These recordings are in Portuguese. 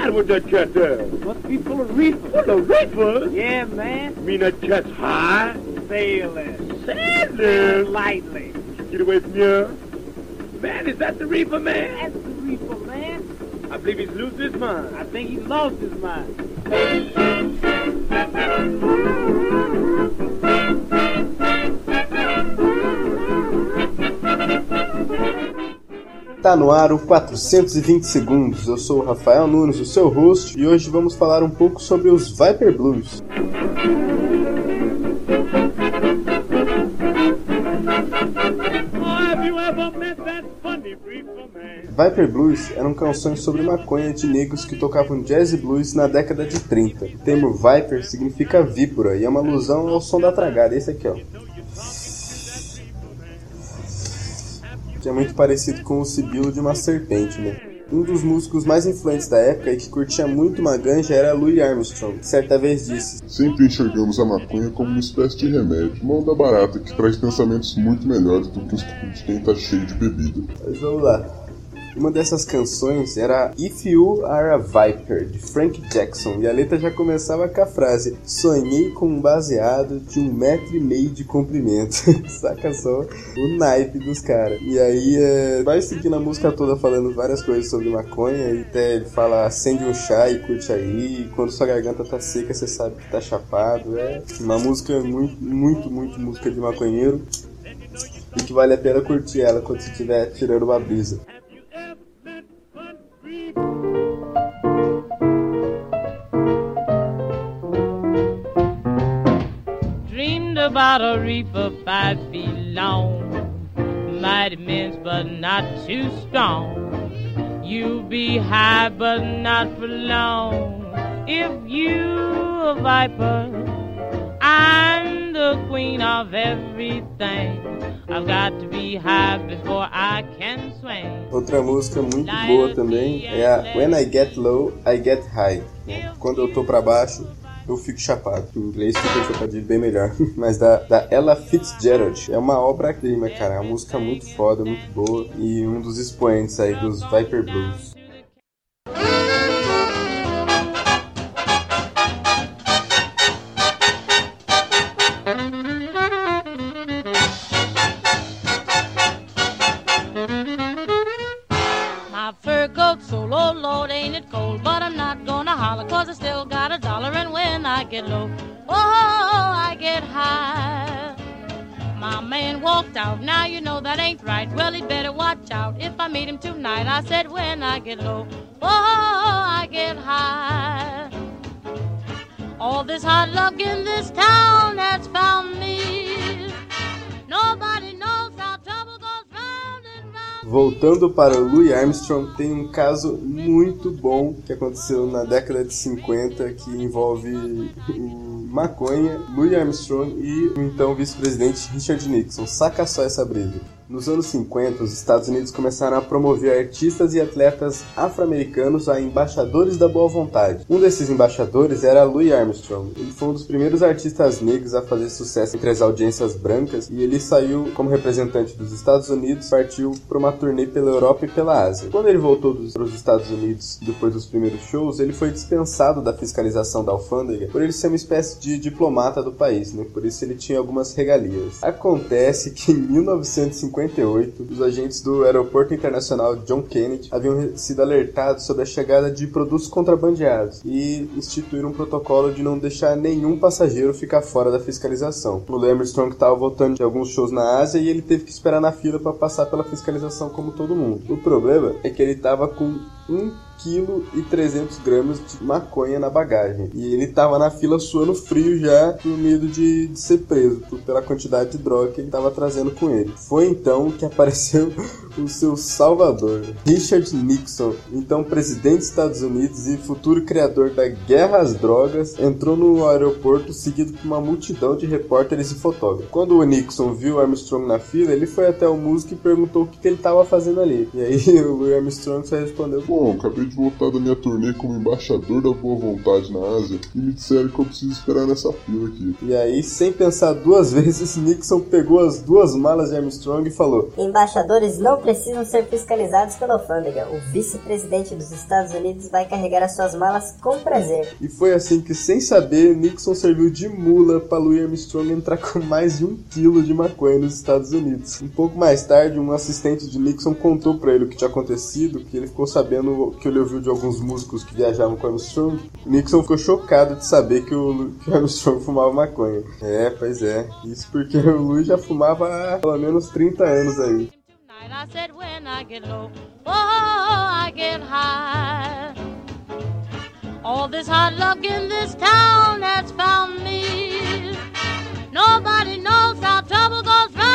matter with that cat there? Must be full of reefer. Full of reefers? Yeah, man. You mean that cat's high? Sailing. Sailing? Lightly. Get away from here. Man, is that the reefer man? That's the reefer, man. I believe he's lost his mind. I think he lost his mind. Tá no ar o 420 segundos. Eu sou o Rafael Nunes, o seu host, e hoje vamos falar um pouco sobre os Viper Blues. Viper Blues eram canções sobre maconha de negros que tocavam jazz e blues na década de 30. O termo Viper significa víbora e é uma alusão ao som da tragada. Esse aqui, ó. Que é muito parecido com o sibilo de uma serpente, né? Um dos músicos mais influentes da época e que curtia muito uma ganja era Louis Armstrong, que certa vez disse: Sempre enxergamos a maconha como uma espécie de remédio, uma onda barata que traz pensamentos muito melhores do que os de quem tá cheio de bebida. Mas vamos lá. Uma dessas canções era If You Are a Viper, de Frank Jackson, e a letra já começava com a frase Sonhei com um baseado de um metro e meio de comprimento. Saca só o naipe dos caras. E aí é, vai seguindo a música toda falando várias coisas sobre maconha, e até ele fala acende um chá e curte aí, e quando sua garganta tá seca você sabe que tá chapado. É uma música muito, muito, muito música de maconheiro. E que vale a pena curtir ela quando você estiver tirando uma brisa. About a reaper five feet long, mighty immense but not too strong. You be high but not for long. If you a viper, I'm the queen of everything. I've got to be high before I can swing. Outra música muito boa também é a When I Get Low, I Get High. Quando eu tô pra baixo, eu fico chapado. Em inglês fica um trocadilho bem melhor. Mas da, da Ella Fitzgerald. É uma obra-prima, cara. É uma música muito foda, muito boa. E um dos expoentes aí dos Viper Blues. Got a dollar. And when I get low, oh, I get high. My man walked out, now you know that ain't right. Well, he'd better watch out if I meet him tonight. I said, when I get low, oh, I get high. All this hard luck in this town has found me. Voltando para Louis Armstrong, tem um caso muito bom que aconteceu na década de 50 que envolve o maconha, Louis Armstrong e o então vice-presidente Richard Nixon. Saca só essa brisa. Nos anos 50, os Estados Unidos começaram a promover artistas e atletas afro-americanos a embaixadores da boa vontade. Um desses embaixadores era Louis Armstrong. Ele foi um dos primeiros artistas negros a fazer sucesso entre as audiências brancas e ele saiu como representante dos Estados Unidos, partiu para uma turnê pela Europa e pela Ásia. Quando ele voltou para os Estados Unidos depois dos primeiros shows, ele foi dispensado da fiscalização da alfândega por ele ser uma espécie de diplomata do país, né? Por isso ele tinha algumas regalias. Acontece que em 1958 os agentes do Aeroporto Internacional John Kennedy haviam sido alertados sobre a chegada de produtos contrabandeados e instituíram um protocolo de não deixar nenhum passageiro ficar fora da fiscalização. O Louis Armstrong estava voltando de alguns shows na Ásia e ele teve que esperar na fila para passar pela fiscalização como todo mundo. O problema é que ele estava com um quilo e 300 gramas de maconha na bagagem. E ele tava na fila suando frio já, com medo de, de ser preso por, pela quantidade de droga que ele tava trazendo com ele. Foi então que apareceu o seu salvador, Richard Nixon, então presidente dos Estados Unidos e futuro criador da guerra às drogas, entrou no aeroporto seguido por uma multidão de repórteres e fotógrafos. Quando o Nixon viu Armstrong na fila, ele foi até o músico e perguntou o que, que ele tava fazendo ali. E aí o Armstrong só respondeu: Bom, acabei de voltar da minha turnê como embaixador da boa vontade na Ásia e me disseram que eu preciso esperar nessa fila aqui. E aí, sem pensar duas vezes, Nixon pegou as duas malas de Armstrong e falou: Embaixadores não precisam ser fiscalizados pela alfândega. O vice-presidente dos Estados Unidos vai carregar as suas malas com prazer. E foi assim que, sem saber, Nixon serviu de mula para Louis Armstrong entrar com mais de um quilo de maconha nos Estados Unidos. Um pouco mais tarde, um assistente de Nixon contou para ele o que tinha acontecido, que ele ficou sabendo que ele ouviu de alguns músicos que viajavam com Armstrong. Nixon ficou chocado de saber que o, que o Armstrong fumava maconha. É, pois é. Isso porque o Louis já fumava há pelo menos 30 anos aí. I said when I get low, oh, I get high. All this hard luck in this town has found me. Nobody knows how trouble goes round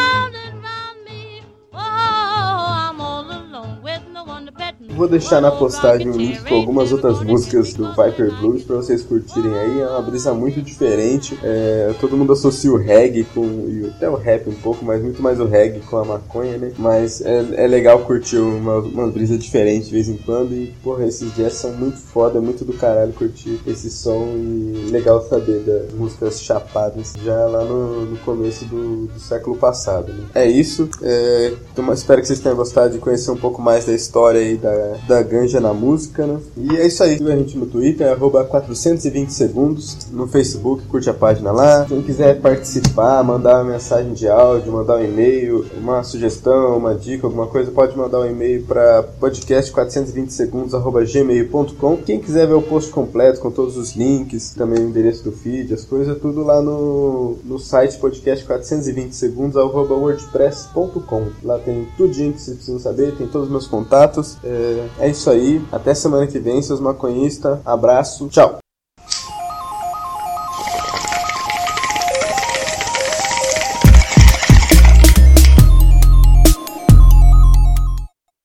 Vou deixar na postagem rocking link com algumas outras músicas do Viper Blues pra vocês curtirem aí. É uma brisa muito diferente. É, todo mundo associa o reggae com. e até o rap um pouco, mas muito mais o reggae com a maconha, né? Mas é, é legal curtir uma, uma brisa diferente de vez em quando. E, porra, esses jazz são muito foda, é muito do caralho curtir esse som. E legal saber das músicas chapadas já lá no, no começo do, do século passado. Né? É isso. É, então, espero que vocês tenham gostado de conhecer um pouco mais da história aí da, da ganja na música, né? E é isso aí. Siga a gente no Twitter, arroba 420 segundos. No Facebook, curte a página lá. Quem quiser participar, mandar uma mensagem de áudio, mandar um e-mail, uma sugestão, uma dica, alguma coisa, pode mandar um e-mail para podcast 420 segundos gmail.com. Quem quiser ver o post completo com todos os links, também o endereço do feed, as coisas, tudo lá no, no site podcast 420 segundos wordpress.com. Lá tem tudinho que vocês precisam saber, tem todos os meus contatos. É, é isso aí. Até semana que vem, seus maconhistas. Abraço. Tchau.